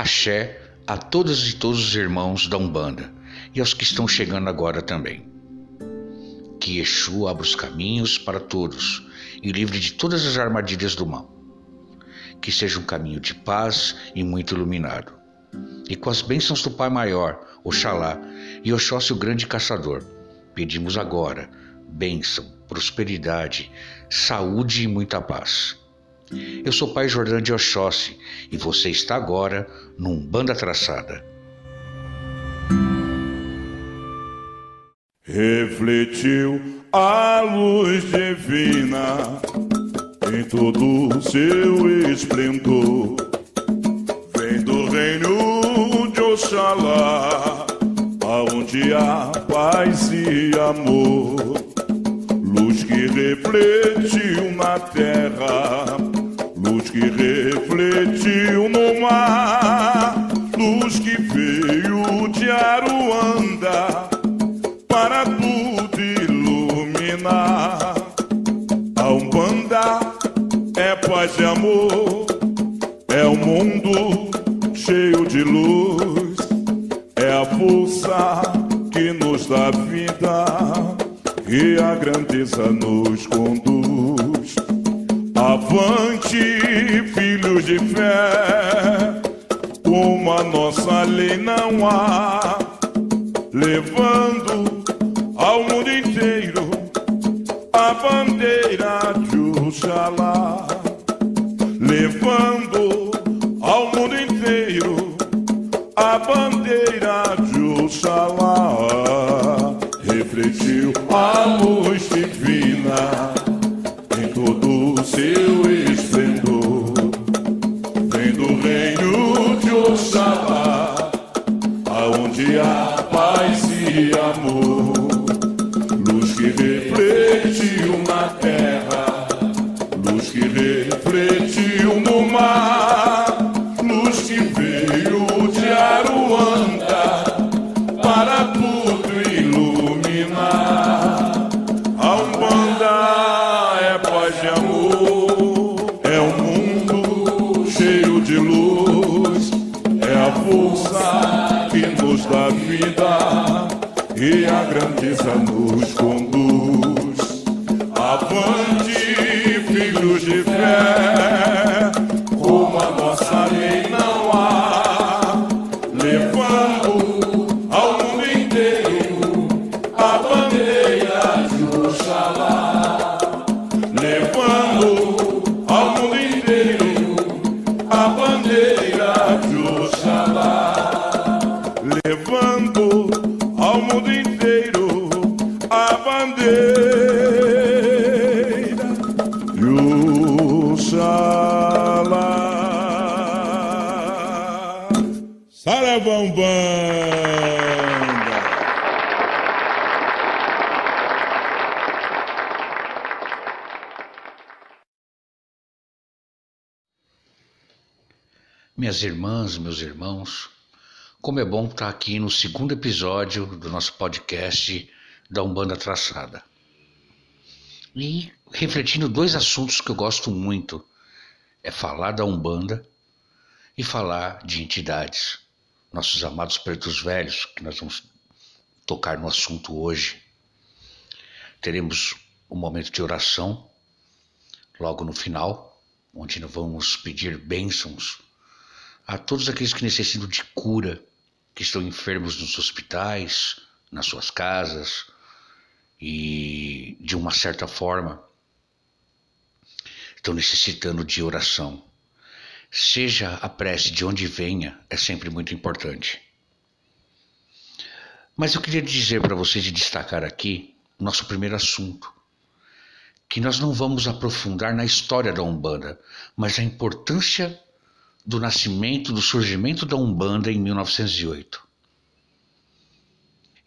Axé a todas e todos os irmãos da Umbanda e aos que estão chegando agora também. Que Exu abra os caminhos para todos e livre de todas as armadilhas do mal. Que seja um caminho de paz e muito iluminado. E com as bênçãos do Pai Maior, Oxalá e Oxóssi o Grande Caçador, pedimos agora bênção, prosperidade, saúde e muita paz. Eu sou Pai Jordão de Oxóssi e você está agora num Banda Traçada. Refletiu a luz divina em todo o seu esplendor. Vem do reino de Oxalá, aonde há paz e amor. Luz que refletiu na terra que refletiu no mar, luz que veio de Aruanda para tudo iluminar. A Umbanda é paz e amor, é um mundo cheio de luz, é a força que nos dá vida e a grandeza nos conduz. Lei não há, levando irmãs, meus irmãos, como é bom estar aqui no segundo episódio do nosso podcast da Umbanda Traçada. E refletindo dois assuntos que eu gosto muito: é falar da Umbanda e falar de entidades. Nossos amados pretos velhos, que nós vamos tocar no assunto hoje. Teremos um momento de oração logo no final, onde nós vamos pedir bênçãos a todos aqueles que necessitam de cura, que estão enfermos nos hospitais, nas suas casas e, de uma certa forma, estão necessitando de oração. Seja a prece de onde venha, é sempre muito importante. Mas eu queria dizer para vocês e destacar aqui nosso primeiro assunto, que nós não vamos aprofundar na história da Umbanda, mas a importância do nascimento, do surgimento da Umbanda em 1908.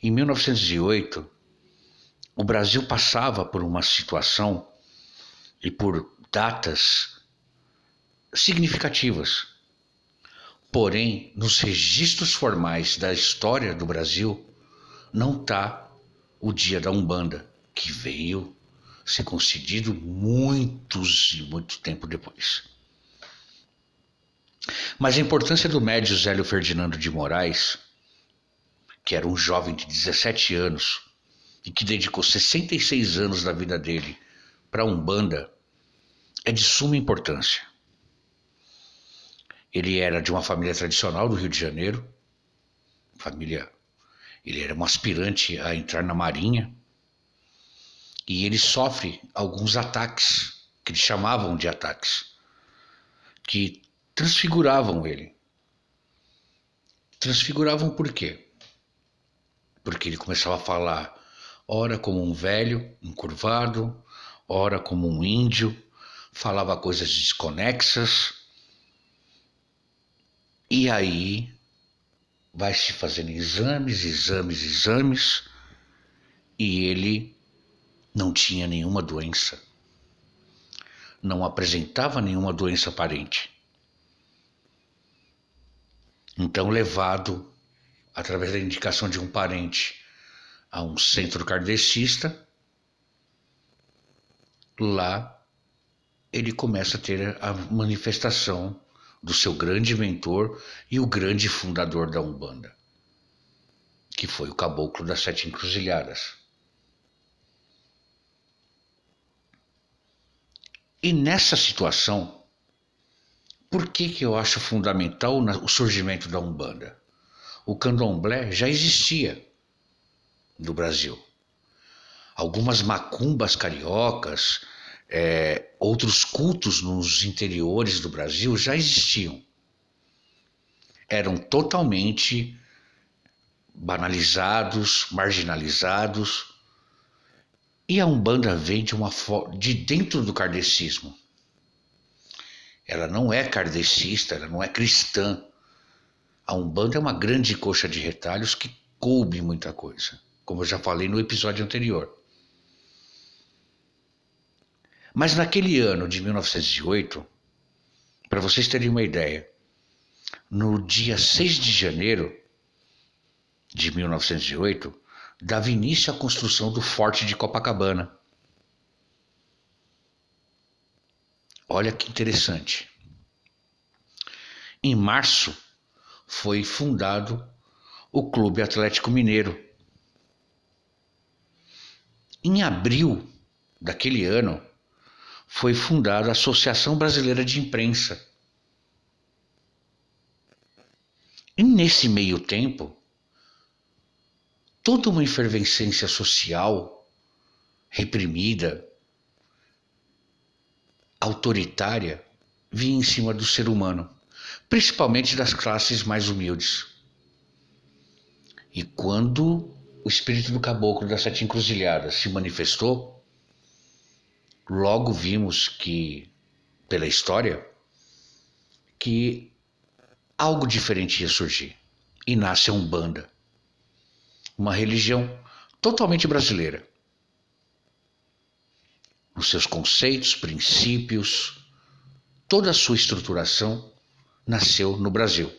Em 1908, o Brasil passava por uma situação e por datas significativas. Porém, nos registros formais da história do Brasil, não está o dia da Umbanda, que veio ser concedido muitos e muito tempo depois. Mas a importância do médio Zélio Ferdinando de Moraes, que era um jovem de 17 anos e que dedicou 66 anos da vida dele para a Umbanda, é de suma importância. Ele era de uma família tradicional do Rio de Janeiro, família, ele era um aspirante a entrar na Marinha, e ele sofre alguns ataques, que eles chamavam de ataques, que transfiguravam ele. Transfiguravam por quê? Porque ele começava a falar, ora como um velho, encurvado, ora como um índio, falava coisas desconexas. E aí vai se fazendo exames, exames, exames, e ele não tinha nenhuma doença. Não apresentava nenhuma doença aparente. Então, levado através da indicação de um parente a um centro kardecista, lá ele começa a ter a manifestação do seu grande mentor e o grande fundador da Umbanda, que foi o Caboclo das Sete Encruzilhadas. E nessa situação, por que, que eu acho fundamental o surgimento da Umbanda? O candomblé já existia no Brasil. Algumas macumbas cariocas, é, outros cultos nos interiores do Brasil já existiam. Eram totalmente banalizados, marginalizados. E a Umbanda vem de, uma, de dentro do kardecismo. Ela não é kardecista, ela não é cristã. A Umbanda é uma grande coxa de retalhos que coube muita coisa, como eu já falei no episódio anterior. Mas naquele ano de 1908, para vocês terem uma ideia, no dia 6 de janeiro de 1908, dava início à construção do Forte de Copacabana. Olha que interessante. Em março foi fundado o Clube Atlético Mineiro. Em abril daquele ano foi fundada a Associação Brasileira de Imprensa. E nesse meio tempo, toda uma efervescência social reprimida, autoritária vinha em cima do ser humano, principalmente das classes mais humildes. E quando o espírito do caboclo das sete encruzilhadas se manifestou, logo vimos que, pela história, que algo diferente ia surgir. E nasce a Umbanda, uma religião totalmente brasileira os seus conceitos, princípios, toda a sua estruturação nasceu no Brasil.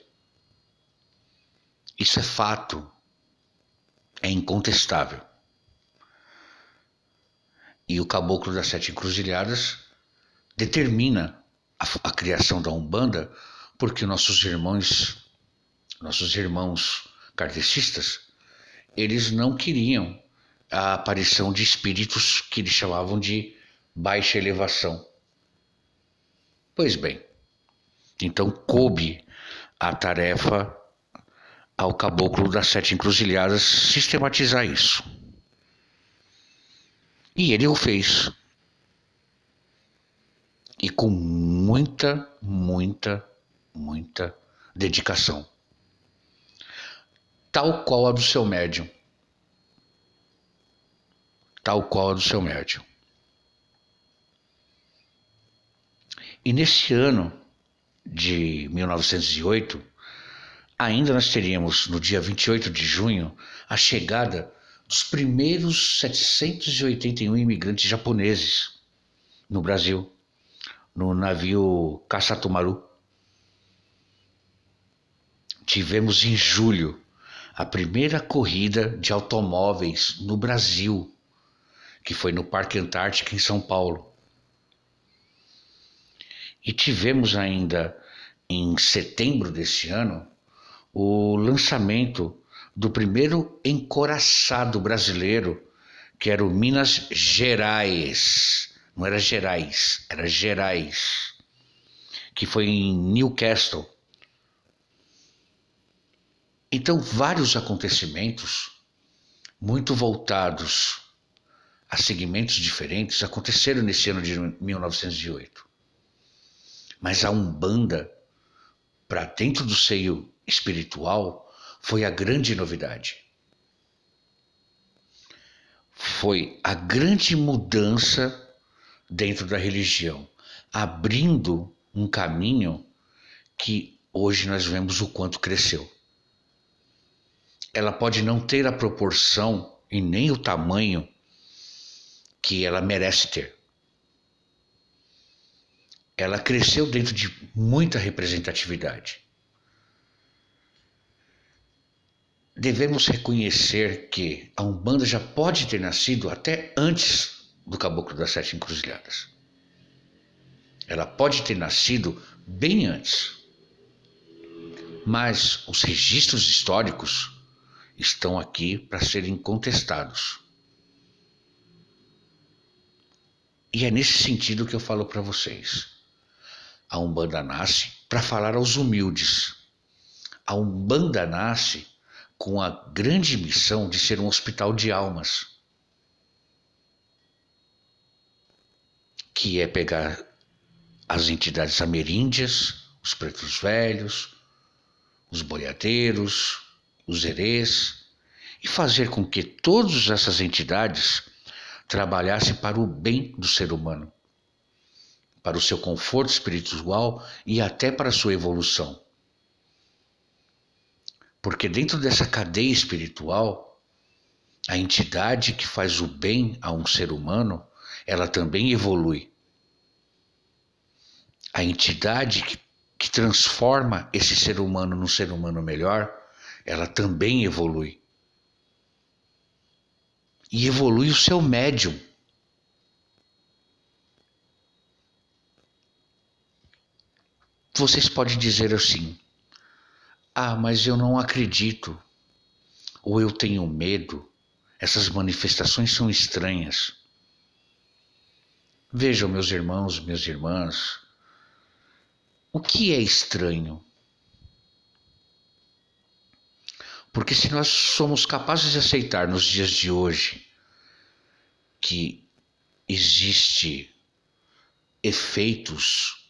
Isso é fato, é incontestável. E o Caboclo das Sete Encruzilhadas determina a, a criação da Umbanda porque nossos irmãos, nossos irmãos kardecistas, eles não queriam a aparição de espíritos que eles chamavam de baixa elevação. Pois bem, então coube a tarefa ao caboclo das sete encruzilhadas sistematizar isso. E ele o fez. E com muita, muita, muita dedicação. Tal qual a do seu médium. Tal qual a do seu médium. E nesse ano de 1908, ainda nós teríamos, no dia 28 de junho, a chegada dos primeiros 781 imigrantes japoneses no Brasil, no navio Kasatomaru. Tivemos em julho a primeira corrida de automóveis no Brasil, que foi no Parque Antártica em São Paulo. E tivemos ainda em setembro desse ano, o lançamento do primeiro encoraçado brasileiro, que era o Minas Gerais. Não era Gerais, era Gerais, que foi em Newcastle. Então, vários acontecimentos muito voltados a segmentos diferentes aconteceram nesse ano de 1908. Mas a Umbanda, para dentro do seio espiritual, foi a grande novidade. Foi a grande mudança dentro da religião, abrindo um caminho que hoje nós vemos o quanto cresceu. Ela pode não ter a proporção e nem o tamanho que ela merece ter. Ela cresceu dentro de muita representatividade. Devemos reconhecer que a Umbanda já pode ter nascido até antes do Caboclo das Sete Encruzilhadas. Ela pode ter nascido bem antes. Mas os registros históricos estão aqui para serem contestados. E é nesse sentido que eu falo para vocês. A Umbanda nasce para falar aos humildes. A Umbanda nasce com a grande missão de ser um hospital de almas. Que é pegar as entidades ameríndias, os pretos velhos, os boiadeiros, os herês, e fazer com que todas essas entidades trabalhasse para o bem do ser humano, para o seu conforto espiritual e até para a sua evolução. Porque dentro dessa cadeia espiritual, a entidade que faz o bem a um ser humano, ela também evolui. A entidade que, que transforma esse ser humano num ser humano melhor, ela também evolui e evolui o seu médium. Vocês podem dizer assim: ah, mas eu não acredito, ou eu tenho medo, essas manifestações são estranhas. Vejam, meus irmãos, minhas irmãs, o que é estranho? Porque se nós somos capazes de aceitar nos dias de hoje que existe efeitos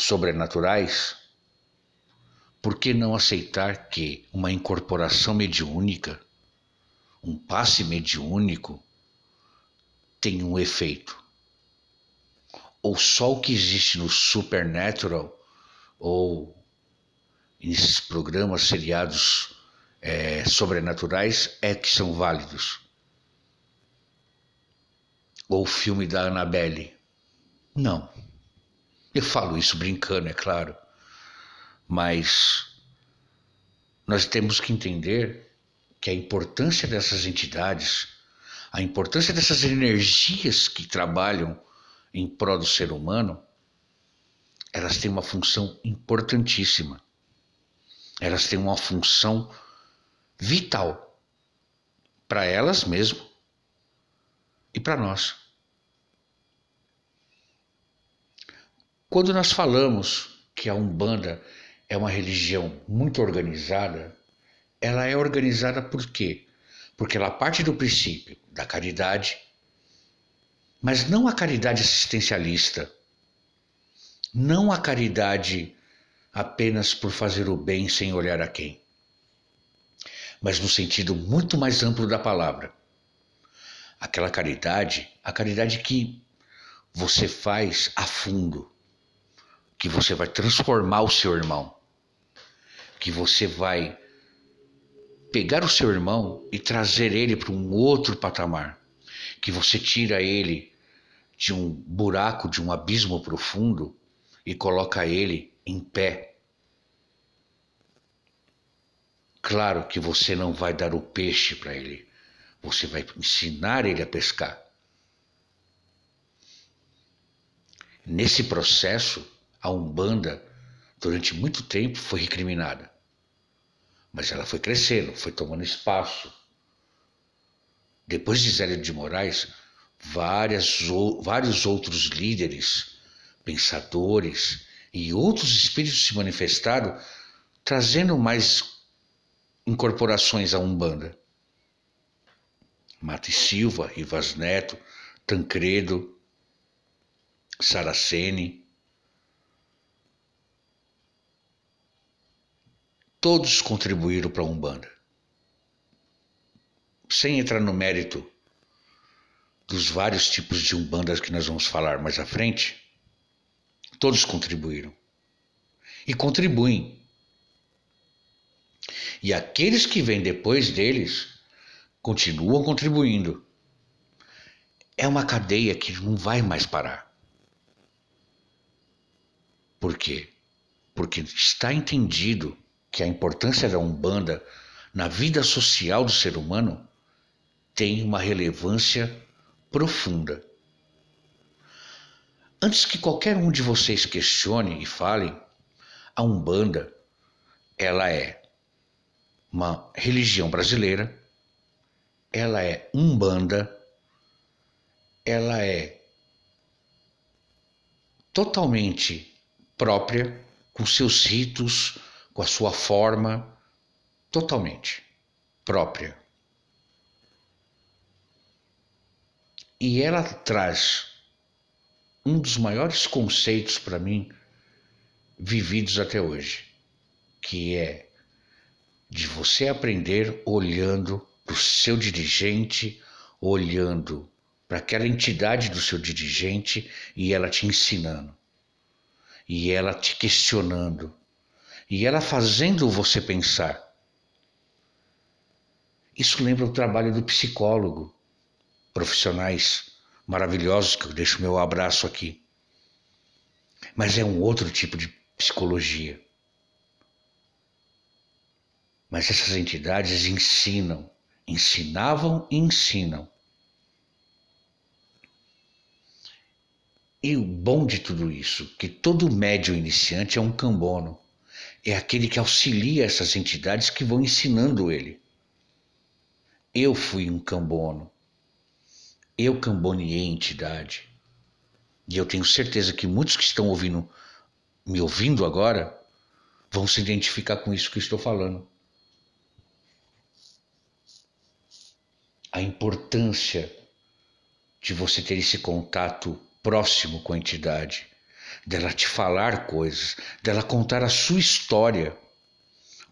sobrenaturais, por que não aceitar que uma incorporação mediúnica, um passe mediúnico, tem um efeito? Ou só o que existe no Supernatural ou nesses programas seriados é, sobrenaturais é que são válidos. Ou o filme da Annabelle. Não. Eu falo isso brincando, é claro. Mas nós temos que entender que a importância dessas entidades, a importância dessas energias que trabalham em prol do ser humano, elas têm uma função importantíssima. Elas têm uma função vital para elas mesmo e para nós. Quando nós falamos que a Umbanda é uma religião muito organizada, ela é organizada por quê? Porque ela parte do princípio da caridade, mas não a caridade assistencialista, não a caridade apenas por fazer o bem sem olhar a quem mas no sentido muito mais amplo da palavra. Aquela caridade, a caridade que você faz a fundo, que você vai transformar o seu irmão, que você vai pegar o seu irmão e trazer ele para um outro patamar, que você tira ele de um buraco, de um abismo profundo e coloca ele em pé Claro que você não vai dar o peixe para ele, você vai ensinar ele a pescar. Nesse processo, a Umbanda durante muito tempo, foi recriminada. Mas ela foi crescendo, foi tomando espaço. Depois de Zélia de Moraes, várias, vários outros líderes, pensadores e outros espíritos se manifestaram, trazendo mais incorporações à Umbanda. Mata e Silva, Rivas Neto, Tancredo, Saraceni. Todos contribuíram para a Umbanda. Sem entrar no mérito dos vários tipos de Umbandas que nós vamos falar mais à frente, todos contribuíram. E contribuem. E aqueles que vêm depois deles continuam contribuindo. É uma cadeia que não vai mais parar. Por quê? Porque está entendido que a importância da Umbanda na vida social do ser humano tem uma relevância profunda. Antes que qualquer um de vocês questione e fale, a Umbanda ela é uma religião brasileira, ela é umbanda, ela é totalmente própria, com seus ritos, com a sua forma, totalmente própria. E ela traz um dos maiores conceitos para mim vividos até hoje, que é de você aprender olhando para o seu dirigente, olhando para aquela entidade do seu dirigente e ela te ensinando e ela te questionando, e ela fazendo você pensar. Isso lembra o trabalho do psicólogo, profissionais maravilhosos que eu deixo meu abraço aqui. Mas é um outro tipo de psicologia. Mas essas entidades ensinam, ensinavam e ensinam. E o bom de tudo isso, que todo médium iniciante é um cambono. É aquele que auxilia essas entidades que vão ensinando ele. Eu fui um cambono. Eu camboneei entidade. E eu tenho certeza que muitos que estão ouvindo, me ouvindo agora, vão se identificar com isso que estou falando. A importância de você ter esse contato próximo com a entidade, dela te falar coisas, dela contar a sua história,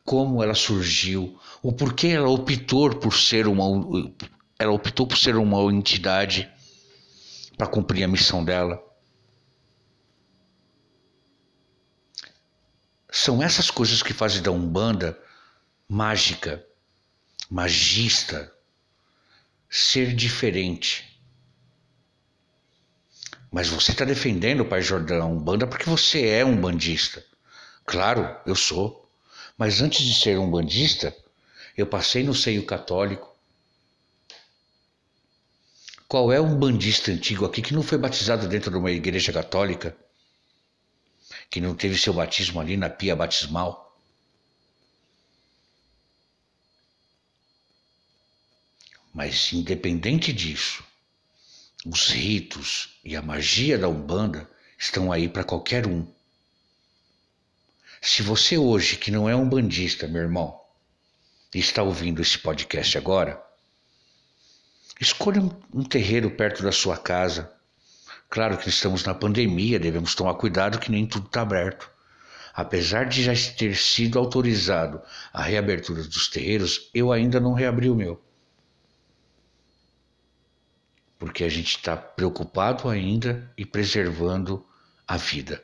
como ela surgiu, o porquê ela optou por ser uma ela optou por ser uma entidade para cumprir a missão dela. São essas coisas que fazem da Umbanda mágica, magista, ser diferente. Mas você está defendendo o Pai Jordão Umbanda porque você é um bandista. Claro, eu sou. Mas antes de ser um bandista, eu passei no seio católico. Qual é um bandista antigo aqui que não foi batizado dentro de uma igreja católica? Que não teve seu batismo ali na pia batismal? Mas independente disso, os ritos e a magia da Umbanda estão aí para qualquer um. Se você hoje, que não é um bandista, meu irmão, está ouvindo esse podcast agora, escolha um terreiro perto da sua casa. Claro que estamos na pandemia, devemos tomar cuidado que nem tudo está aberto. Apesar de já ter sido autorizado a reabertura dos terreiros, eu ainda não reabri o meu porque a gente está preocupado ainda e preservando a vida.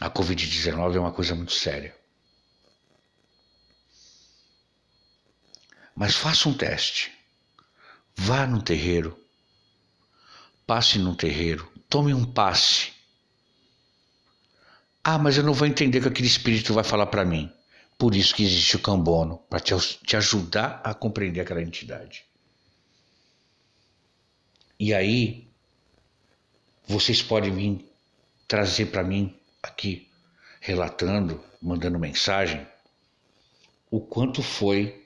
A Covid-19 é uma coisa muito séria. Mas faça um teste. Vá num terreiro. Passe num terreiro. Tome um passe. Ah, mas eu não vou entender o que aquele espírito vai falar para mim. Por isso que existe o cambono, para te, te ajudar a compreender aquela entidade. E aí, vocês podem vir trazer para mim aqui relatando, mandando mensagem, o quanto foi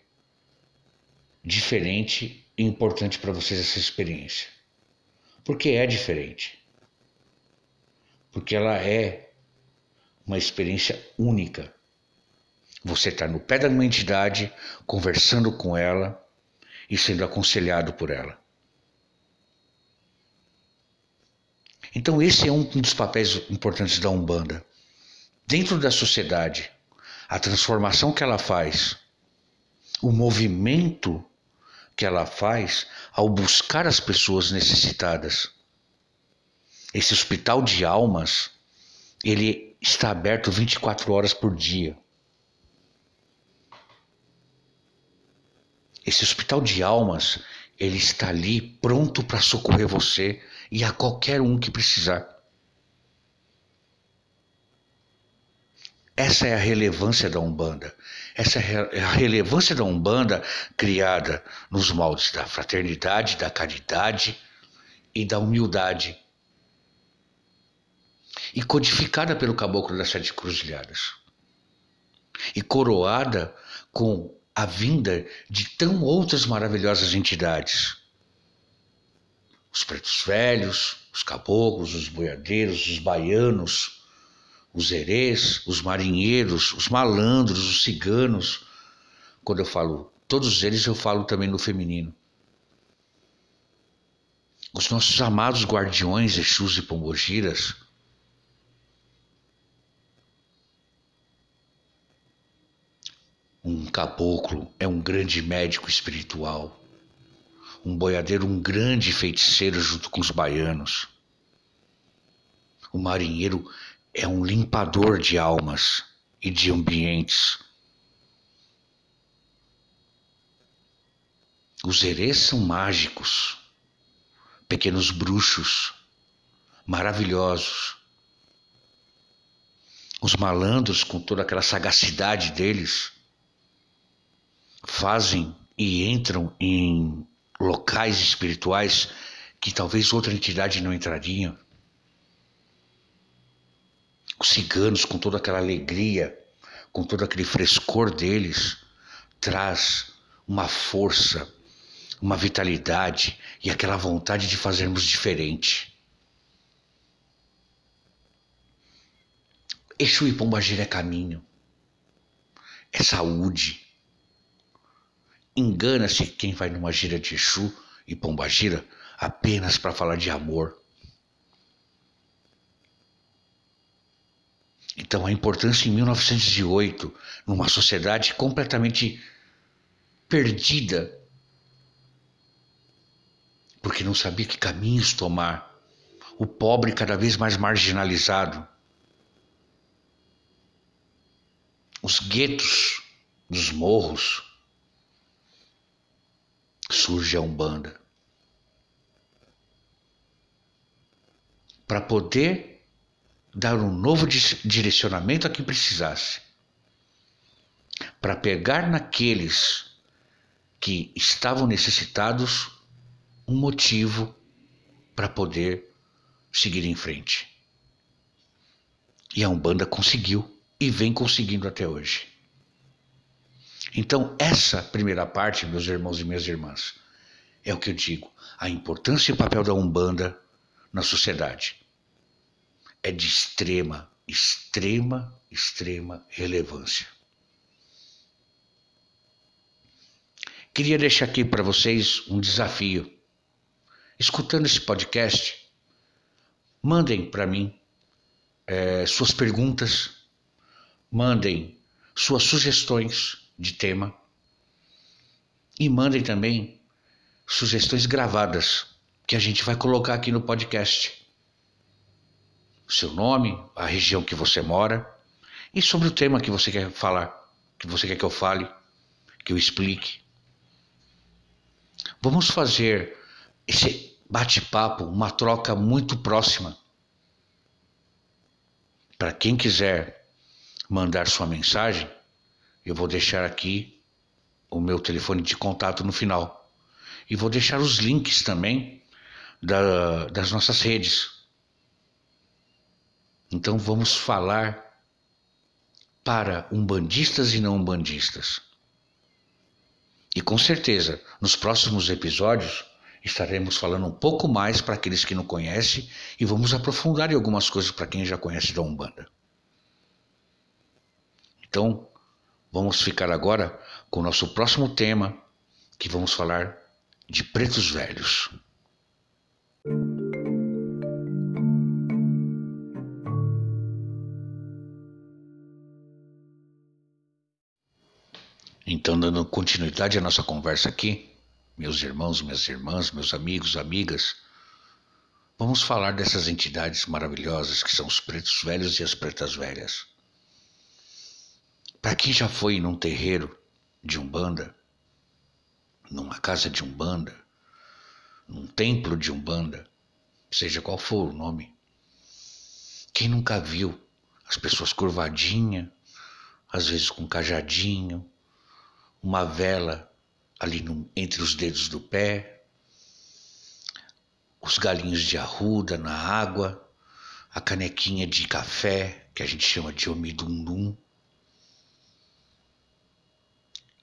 diferente e importante para vocês essa experiência. Porque é diferente. Porque ela é uma experiência única. Você está no pé da uma entidade, conversando com ela e sendo aconselhado por ela. Então, esse é um dos papéis importantes da Umbanda. Dentro da sociedade, a transformação que ela faz, o movimento que ela faz ao buscar as pessoas necessitadas. Esse hospital de almas, ele está aberto 24 horas por dia. Esse hospital de almas, ele está ali pronto para socorrer você e a qualquer um que precisar. Essa é a relevância da Umbanda. Essa é a relevância da Umbanda criada nos moldes da fraternidade, da caridade e da humildade. E codificada pelo caboclo das sete cruzilhadas. E coroada com a vinda de tão outras maravilhosas entidades. Os pretos velhos, os caboclos, os boiadeiros, os baianos, os herês, os marinheiros, os malandros, os ciganos. Quando eu falo todos eles, eu falo também no feminino. Os nossos amados guardiões, Exus e Pombogiras. Um caboclo é um grande médico espiritual. Um boiadeiro, um grande feiticeiro junto com os baianos. O marinheiro é um limpador de almas e de ambientes. Os herês são mágicos, pequenos bruxos, maravilhosos. Os malandros, com toda aquela sagacidade deles, fazem e entram em locais espirituais que talvez outra entidade não entraria os ciganos, com toda aquela alegria, com todo aquele frescor deles, traz uma força, uma vitalidade e aquela vontade de fazermos diferente. Exu e Pombagira é caminho, é saúde. Engana-se quem vai numa gira de Exu e Pombagira apenas para falar de amor. Então, a importância em 1908, numa sociedade completamente perdida, porque não sabia que caminhos tomar, o pobre cada vez mais marginalizado, os guetos dos morros, surge a Umbanda. Para poder dar um novo direcionamento a quem precisasse, para pegar naqueles que estavam necessitados um motivo para poder seguir em frente. E a Umbanda conseguiu e vem conseguindo até hoje. Então, essa primeira parte, meus irmãos e minhas irmãs, é o que eu digo: a importância e o papel da Umbanda na sociedade é de extrema, extrema, extrema relevância. Queria deixar aqui para vocês um desafio. Escutando esse podcast, mandem para mim é, suas perguntas, mandem suas sugestões de tema e mandem também sugestões gravadas que a gente vai colocar aqui no podcast seu nome, a região que você mora e sobre o tema que você quer falar, que você quer que eu fale, que eu explique. Vamos fazer esse bate-papo, uma troca muito próxima. Para quem quiser mandar sua mensagem, eu vou deixar aqui o meu telefone de contato no final. E vou deixar os links também da, das nossas redes então vamos falar para umbandistas e não umbandistas. E com certeza, nos próximos episódios, estaremos falando um pouco mais para aqueles que não conhecem e vamos aprofundar em algumas coisas para quem já conhece da Umbanda. Então, vamos ficar agora com o nosso próximo tema, que vamos falar de pretos velhos. Então, dando continuidade à nossa conversa aqui, meus irmãos, minhas irmãs, meus amigos, amigas, vamos falar dessas entidades maravilhosas que são os pretos velhos e as pretas velhas. Para quem já foi num terreiro de Umbanda, numa casa de Umbanda, num templo de Umbanda, seja qual for o nome, quem nunca viu as pessoas curvadinha, às vezes com cajadinho, uma vela ali no, entre os dedos do pé, os galinhos de arruda na água, a canequinha de café, que a gente chama de omidundum,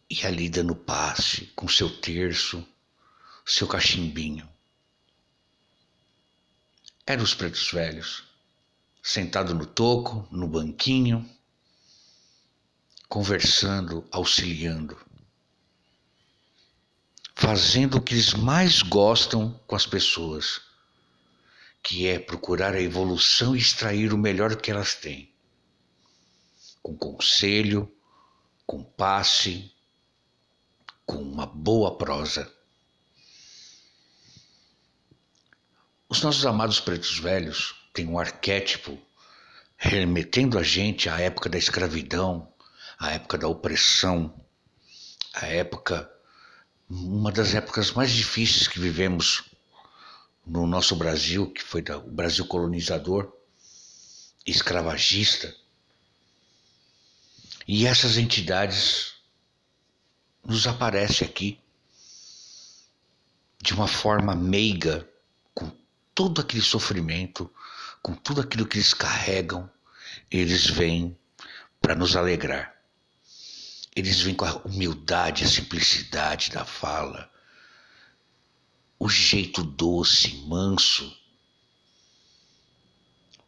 e ali dando passe com seu terço, seu cachimbinho. Eram os pretos velhos, sentado no toco, no banquinho, conversando, auxiliando fazendo o que eles mais gostam com as pessoas, que é procurar a evolução e extrair o melhor que elas têm. Com conselho, com passe, com uma boa prosa. Os nossos amados pretos velhos têm um arquétipo remetendo a gente à época da escravidão, à época da opressão, à época uma das épocas mais difíceis que vivemos no nosso Brasil, que foi o Brasil colonizador, escravagista. E essas entidades nos aparecem aqui de uma forma meiga, com todo aquele sofrimento, com tudo aquilo que eles carregam, eles vêm para nos alegrar. Eles vêm com a humildade, a simplicidade da fala, o jeito doce, manso,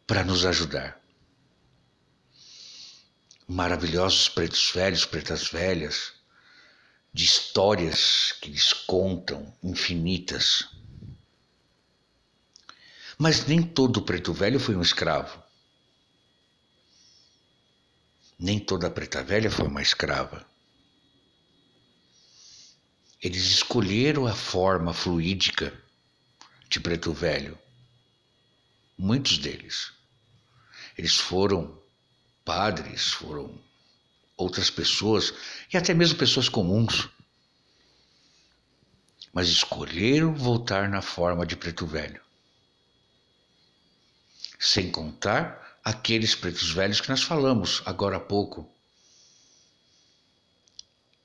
para nos ajudar. Maravilhosos pretos velhos, pretas velhas, de histórias que eles contam, infinitas. Mas nem todo preto velho foi um escravo. Nem toda preta velha foi uma escrava. Eles escolheram a forma fluídica de preto velho. Muitos deles. Eles foram padres, foram outras pessoas e até mesmo pessoas comuns. Mas escolheram voltar na forma de preto velho. Sem contar aqueles pretos velhos que nós falamos agora há pouco,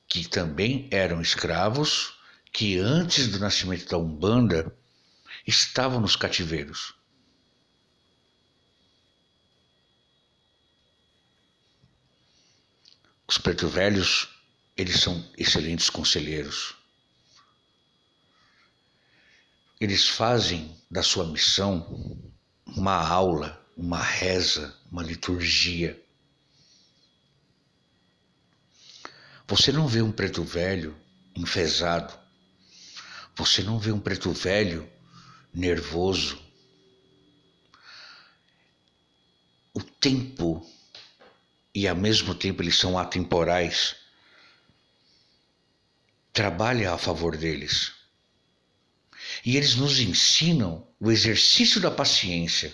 que também eram escravos, que antes do nascimento da Umbanda estavam nos cativeiros. Os pretos velhos, eles são excelentes conselheiros. Eles fazem da sua missão uma aula uma reza, uma liturgia. Você não vê um preto velho enfesado. Você não vê um preto velho nervoso. O tempo e ao mesmo tempo eles são atemporais. Trabalha a favor deles. E eles nos ensinam o exercício da paciência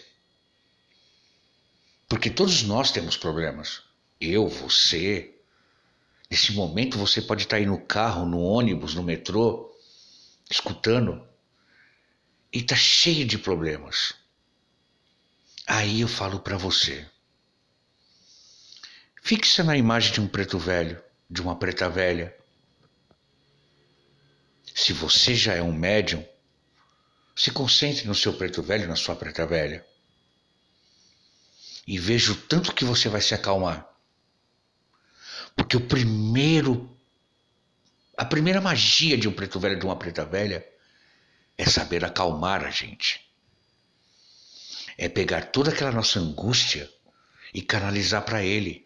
porque todos nós temos problemas. Eu, você. Nesse momento você pode estar aí no carro, no ônibus, no metrô, escutando, e está cheio de problemas. Aí eu falo para você. Fixe na imagem de um preto velho, de uma preta velha. Se você já é um médium, se concentre no seu preto velho, na sua preta velha e veja o tanto que você vai se acalmar. Porque o primeiro a primeira magia de um preto velho de uma preta velha é saber acalmar a gente. É pegar toda aquela nossa angústia e canalizar para ele.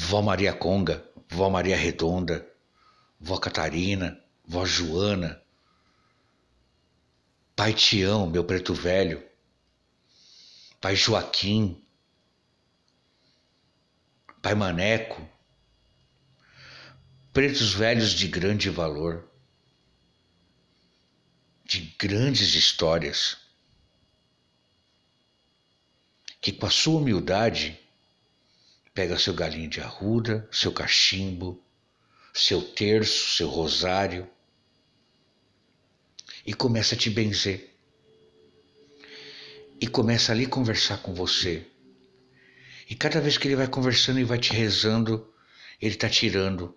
Vó Maria Conga, Vó Maria Redonda, Vó Catarina, Vó Joana, Pai Tião, meu preto velho, Pai Joaquim, Pai Maneco, pretos velhos de grande valor, de grandes histórias, que com a sua humildade pega seu galinho de arruda, seu cachimbo, seu terço, seu rosário e começa a te benzer. E começa ali conversar com você. E cada vez que ele vai conversando e vai te rezando, ele está tirando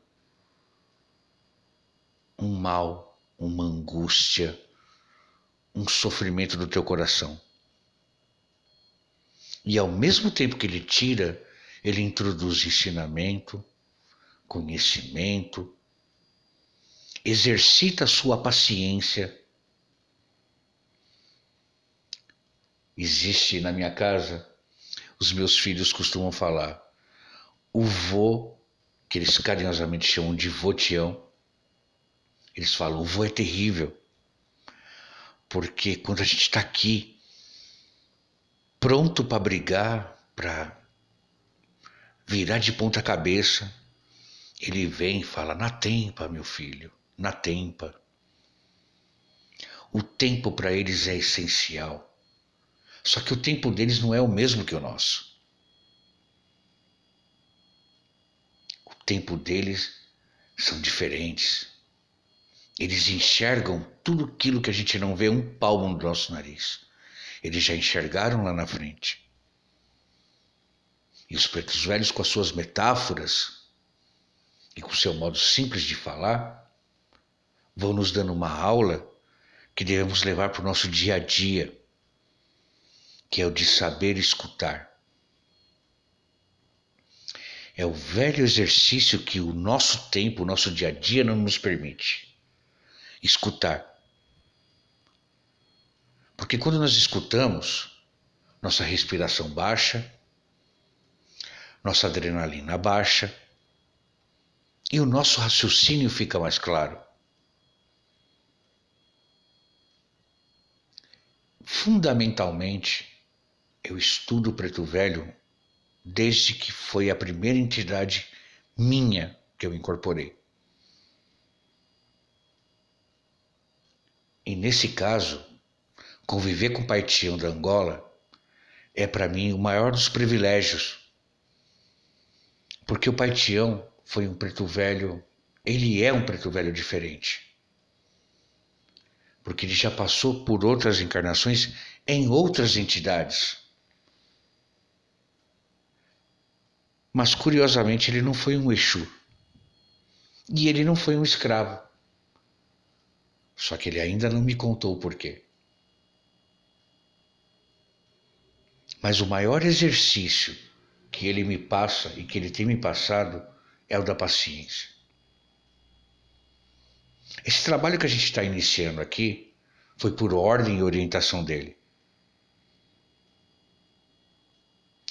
um mal, uma angústia, um sofrimento do teu coração. E ao mesmo tempo que ele tira, ele introduz ensinamento, conhecimento, exercita sua paciência. Existe na minha casa, os meus filhos costumam falar, o vô, que eles carinhosamente chamam de votião, eles falam, o vô é terrível. Porque quando a gente está aqui, pronto para brigar, para virar de ponta cabeça, ele vem e fala: na tempa, meu filho, na tempa. O tempo para eles é essencial. Só que o tempo deles não é o mesmo que o nosso. O tempo deles são diferentes. Eles enxergam tudo aquilo que a gente não vê um palmo do nosso nariz. Eles já enxergaram lá na frente. E os pretos velhos, com as suas metáforas e com o seu modo simples de falar, vão nos dando uma aula que devemos levar para o nosso dia a dia, que é o de saber escutar. É o velho exercício que o nosso tempo, o nosso dia a dia não nos permite escutar. Porque quando nós escutamos, nossa respiração baixa, nossa adrenalina baixa e o nosso raciocínio fica mais claro. Fundamentalmente, eu estudo o Preto Velho desde que foi a primeira entidade minha que eu incorporei. E nesse caso, conviver com o Pai Tião da Angola é para mim o maior dos privilégios. Porque o Pai Tião foi um preto velho, ele é um preto velho diferente. Porque ele já passou por outras encarnações em outras entidades. Mas curiosamente ele não foi um Exu. E ele não foi um escravo. Só que ele ainda não me contou o porquê. Mas o maior exercício que ele me passa e que ele tem me passado é o da paciência. Esse trabalho que a gente está iniciando aqui foi por ordem e orientação dele.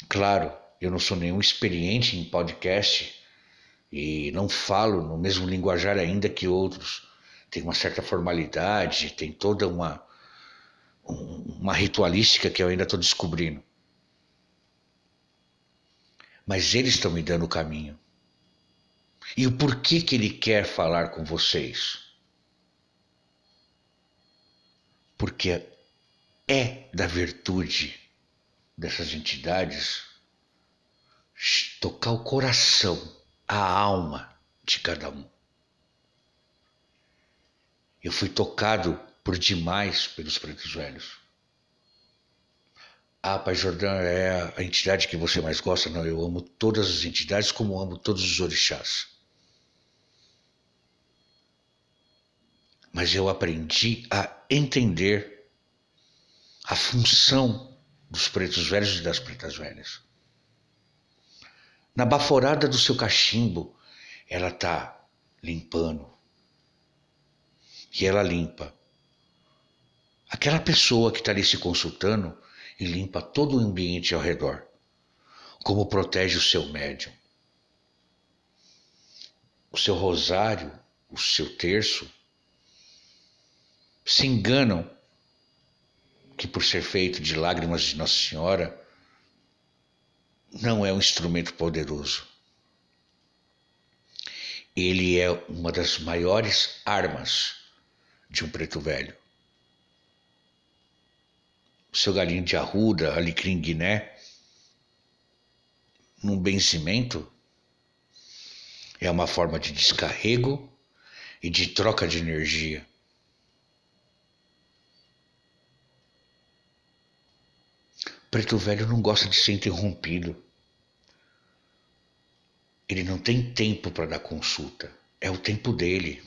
Claro, eu não sou nenhum experiente em podcast e não falo no mesmo linguajar ainda que outros tem uma certa formalidade, tem toda uma, uma ritualística que eu ainda estou descobrindo. Mas eles estão me dando o caminho. E o porquê que ele quer falar com vocês? Porque é da virtude dessas entidades tocar o coração, a alma de cada um. Eu fui tocado por demais pelos pretos velhos. Ah, Pai Jordão é a entidade que você mais gosta? Não, eu amo todas as entidades como amo todos os orixás. Mas eu aprendi a entender a função dos pretos velhos e das pretas velhas. Na baforada do seu cachimbo, ela está limpando. E ela limpa. Aquela pessoa que está ali se consultando e limpa todo o ambiente ao redor. Como protege o seu médium. O seu rosário, o seu terço, se enganam que por ser feito de lágrimas de Nossa Senhora, não é um instrumento poderoso. Ele é uma das maiores armas de um preto velho. Seu galinho de arruda, alecrim guiné, num benzimento, é uma forma de descarrego e de troca de energia. Preto Velho não gosta de ser interrompido. Ele não tem tempo para dar consulta. É o tempo dele.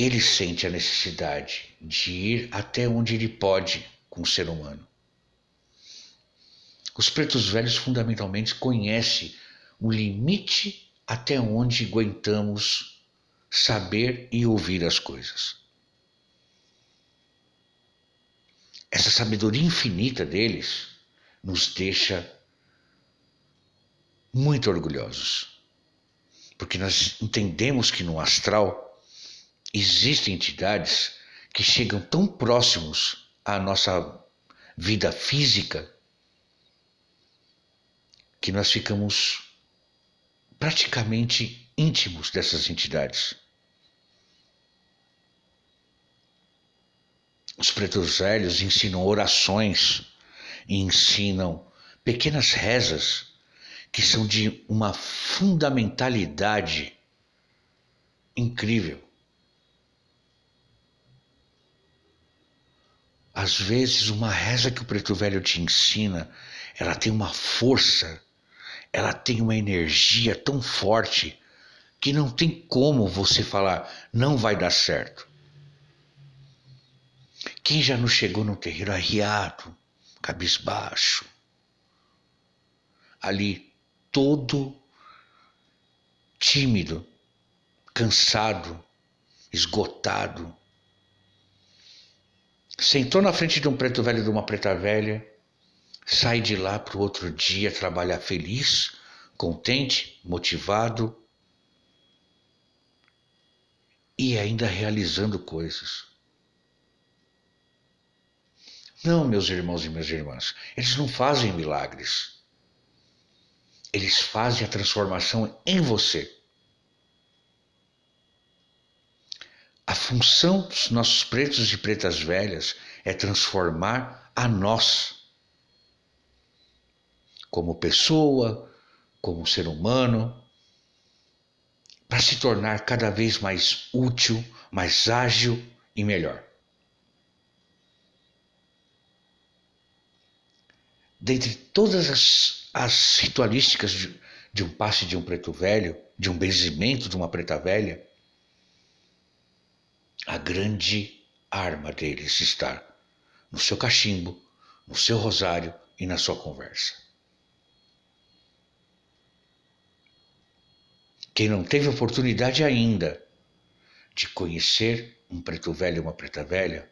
Ele sente a necessidade de ir até onde ele pode com o ser humano. Os pretos velhos fundamentalmente conhecem o limite até onde aguentamos saber e ouvir as coisas. essa sabedoria infinita deles nos deixa muito orgulhosos. Porque nós entendemos que no astral existem entidades que chegam tão próximos à nossa vida física que nós ficamos praticamente íntimos dessas entidades. Os pretos velhos ensinam orações e ensinam pequenas rezas que são de uma fundamentalidade incrível. Às vezes, uma reza que o preto velho te ensina, ela tem uma força, ela tem uma energia tão forte que não tem como você falar, não vai dar certo. Quem já não chegou no terreiro arriado, cabisbaixo, ali todo tímido, cansado, esgotado, sentou na frente de um preto velho e de uma preta velha, sai de lá para o outro dia trabalhar feliz, contente, motivado e ainda realizando coisas. Não, meus irmãos e minhas irmãs, eles não fazem milagres. Eles fazem a transformação em você. A função dos nossos pretos e pretas velhas é transformar a nós como pessoa, como ser humano, para se tornar cada vez mais útil, mais ágil e melhor. dentre todas as, as ritualísticas de, de um passe de um preto velho, de um benzimento de uma preta velha, a grande arma deles está no seu cachimbo, no seu rosário e na sua conversa. Quem não teve oportunidade ainda de conhecer um preto velho e uma preta velha,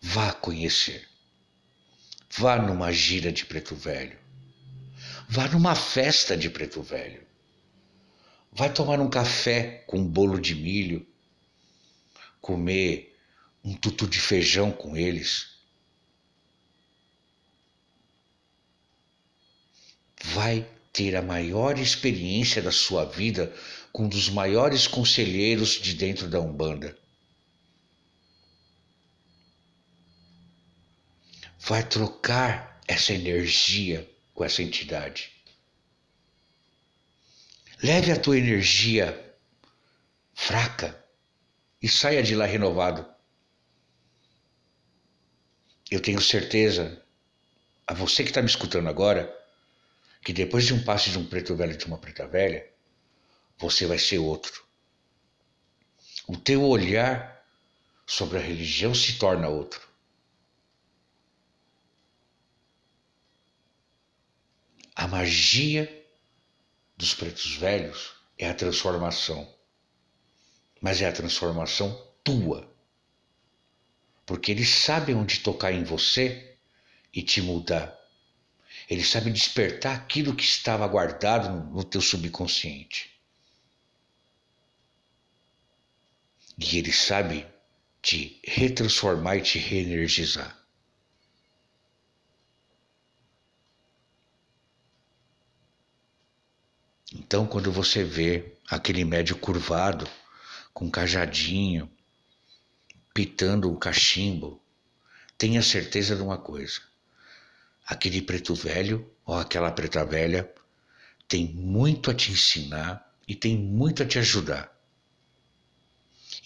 vá conhecer. Vá numa gira de preto velho. Vá numa festa de preto velho. Vai tomar um café com um bolo de milho. Comer um tutu de feijão com eles. Vai ter a maior experiência da sua vida com um dos maiores conselheiros de dentro da Umbanda. vai trocar essa energia com essa entidade. Leve a tua energia fraca e saia de lá renovado. Eu tenho certeza, a você que está me escutando agora, que depois de um passe de um preto velho e de uma preta velha, você vai ser outro. O teu olhar sobre a religião se torna outro. A magia dos pretos velhos é a transformação. Mas é a transformação tua. Porque eles sabem onde tocar em você e te mudar. Eles sabem despertar aquilo que estava guardado no teu subconsciente. E ele sabe te retransformar e te reenergizar. Então, quando você vê aquele médio curvado, com cajadinho, pitando o cachimbo, tenha certeza de uma coisa: aquele preto velho ou aquela preta velha tem muito a te ensinar e tem muito a te ajudar.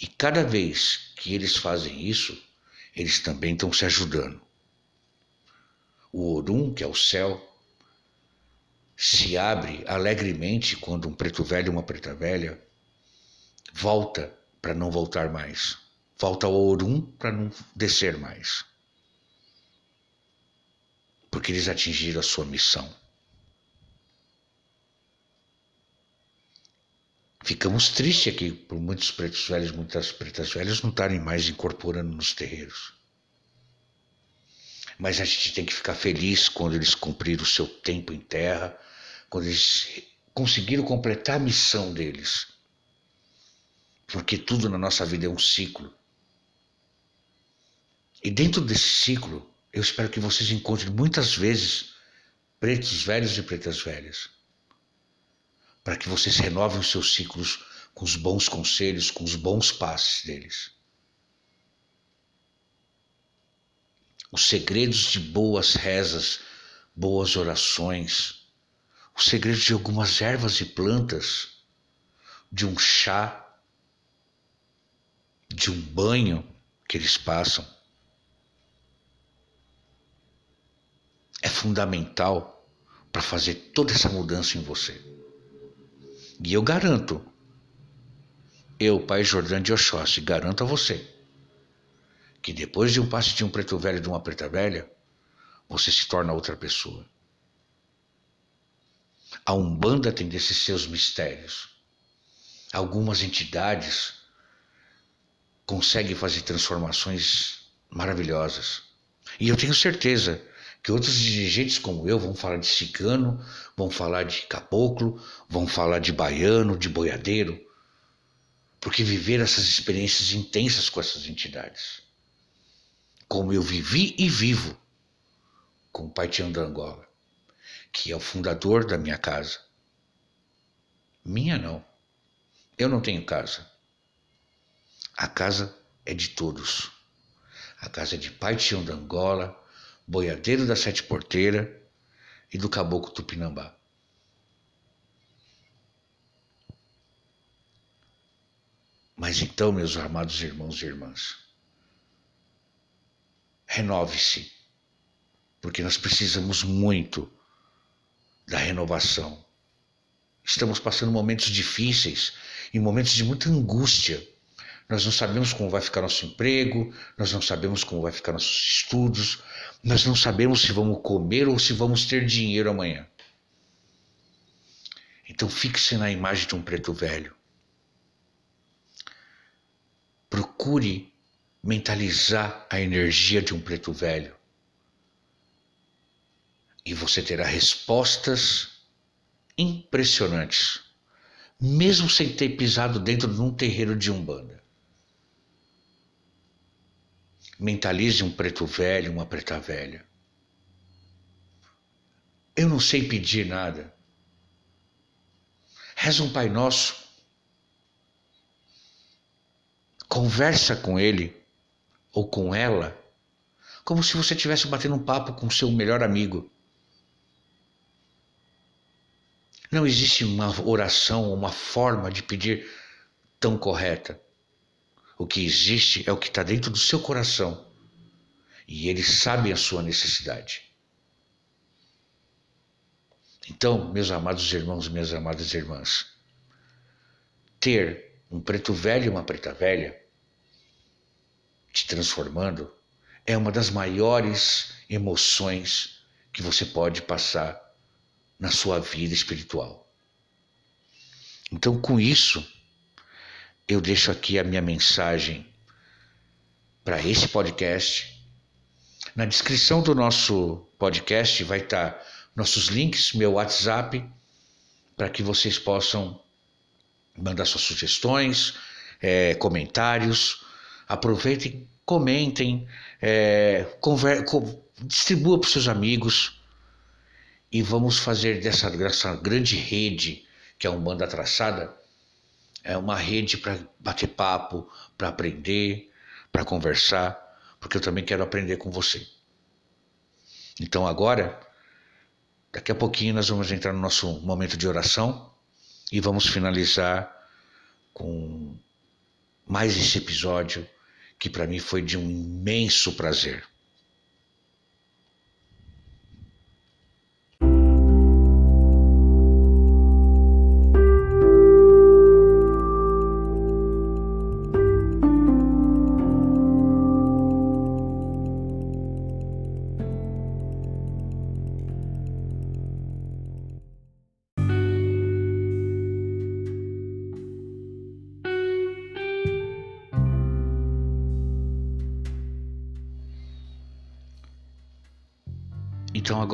E cada vez que eles fazem isso, eles também estão se ajudando. O Orum, que é o céu, se abre alegremente quando um preto velho ou uma preta velha volta para não voltar mais. Volta ao Orum para não descer mais. Porque eles atingiram a sua missão. Ficamos tristes aqui por muitos pretos velhos, muitas pretas velhas não estarem mais incorporando nos terreiros. Mas a gente tem que ficar feliz quando eles cumpriram o seu tempo em terra, quando eles conseguiram completar a missão deles. Porque tudo na nossa vida é um ciclo. E dentro desse ciclo, eu espero que vocês encontrem muitas vezes pretos velhos e pretas velhas. Para que vocês renovem os seus ciclos com os bons conselhos, com os bons passes deles. Os segredos de boas rezas, boas orações, o segredo de algumas ervas e plantas, de um chá, de um banho que eles passam. É fundamental para fazer toda essa mudança em você. E eu garanto, eu, Pai Jordão de Oxóssi, garanto a você que depois de um passe de um preto velho e de uma preta velha, você se torna outra pessoa. A Umbanda tem desses seus mistérios. Algumas entidades conseguem fazer transformações maravilhosas. E eu tenho certeza que outros dirigentes como eu vão falar de cigano, vão falar de caboclo, vão falar de baiano, de boiadeiro, porque viver essas experiências intensas com essas entidades. Como eu vivi e vivo com o Pai Tião da Angola que é o fundador da minha casa. Minha não. Eu não tenho casa. A casa é de todos. A casa é de Pai Tião da Angola, boiadeiro da Sete Porteira e do Caboclo Tupinambá. Mas então, meus amados irmãos e irmãs, renove-se, porque nós precisamos muito da renovação. Estamos passando momentos difíceis e momentos de muita angústia. Nós não sabemos como vai ficar nosso emprego, nós não sabemos como vai ficar nossos estudos, nós não sabemos se vamos comer ou se vamos ter dinheiro amanhã. Então fixe na imagem de um preto velho. Procure mentalizar a energia de um preto velho e você terá respostas impressionantes, mesmo sem ter pisado dentro de um terreiro de umbanda. Mentalize um preto velho, uma preta velha. Eu não sei pedir nada. Reza um Pai Nosso. Conversa com ele ou com ela como se você estivesse batendo um papo com seu melhor amigo. Não existe uma oração, uma forma de pedir tão correta. O que existe é o que está dentro do seu coração. E ele sabe a sua necessidade. Então, meus amados irmãos minhas amadas irmãs, ter um preto velho e uma preta velha te transformando é uma das maiores emoções que você pode passar na sua vida espiritual. Então, com isso, eu deixo aqui a minha mensagem para esse podcast. Na descrição do nosso podcast vai estar nossos links, meu WhatsApp, para que vocês possam mandar suas sugestões, é, comentários. Aproveitem, comentem, é, conver, distribua para os seus amigos e vamos fazer dessa, dessa grande rede que é um banda traçada é uma rede para bater papo, para aprender, para conversar, porque eu também quero aprender com você. Então agora, daqui a pouquinho nós vamos entrar no nosso momento de oração e vamos finalizar com mais esse episódio que para mim foi de um imenso prazer.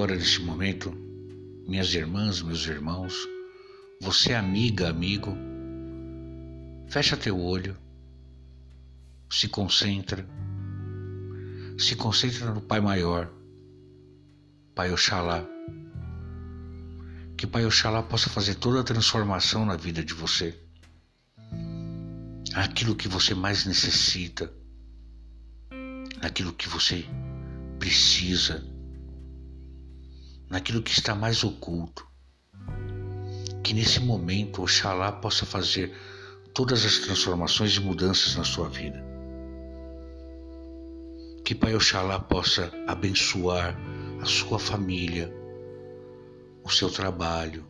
Agora nesse momento, minhas irmãs, meus irmãos, você amiga, amigo, fecha teu olho, se concentra, se concentra no Pai Maior, Pai Oxalá. Que Pai Oxalá possa fazer toda a transformação na vida de você. Aquilo que você mais necessita, aquilo que você precisa naquilo que está mais oculto. Que nesse momento Oxalá possa fazer todas as transformações e mudanças na sua vida. Que Pai Oxalá possa abençoar a sua família, o seu trabalho,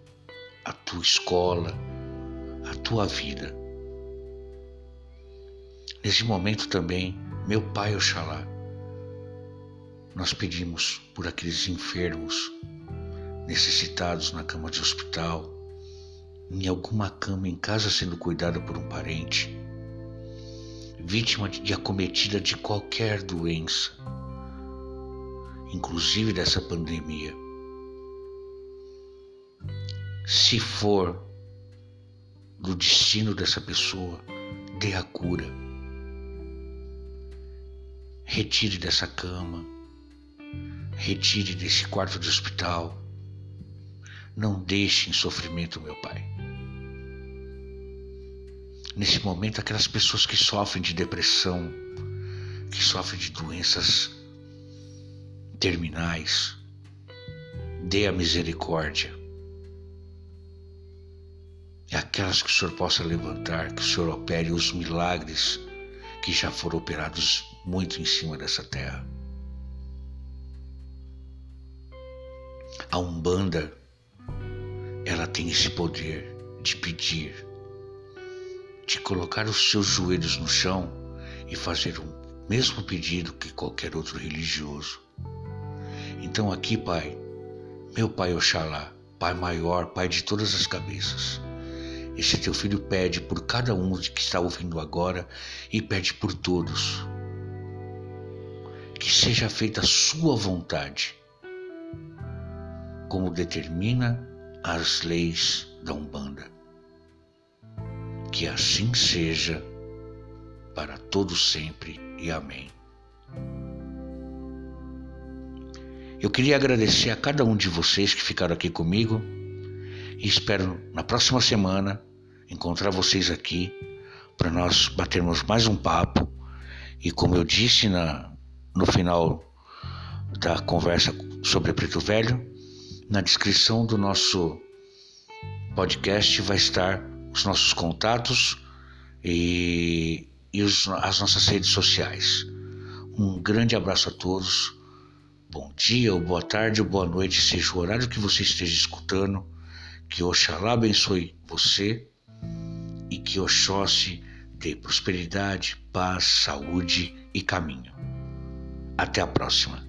a tua escola, a tua vida. Nesse momento também, meu Pai Oxalá, nós pedimos por aqueles enfermos, necessitados na cama de hospital, em alguma cama em casa sendo cuidada por um parente, vítima de acometida de qualquer doença, inclusive dessa pandemia. Se for do destino dessa pessoa, dê a cura. Retire dessa cama Retire desse quarto de hospital. Não deixe em sofrimento meu pai. Nesse momento, aquelas pessoas que sofrem de depressão, que sofrem de doenças terminais, dê a misericórdia. E aquelas que o Senhor possa levantar, que o Senhor opere os milagres que já foram operados muito em cima dessa terra. A Umbanda, ela tem esse poder de pedir, de colocar os seus joelhos no chão e fazer o mesmo pedido que qualquer outro religioso. Então aqui, Pai, meu Pai Oxalá, Pai maior, Pai de todas as cabeças, esse teu filho pede por cada um que está ouvindo agora e pede por todos. Que seja feita a sua vontade como determina as leis da Umbanda. Que assim seja para todo sempre e amém. Eu queria agradecer a cada um de vocês que ficaram aqui comigo e espero na próxima semana encontrar vocês aqui para nós batermos mais um papo e como eu disse na, no final da conversa sobre Preto Velho, na descrição do nosso podcast vai estar os nossos contatos e, e os, as nossas redes sociais. Um grande abraço a todos. Bom dia, ou boa tarde, ou boa noite, seja o horário que você esteja escutando. Que Oxalá abençoe você e que Oxóssi dê prosperidade, paz, saúde e caminho. Até a próxima.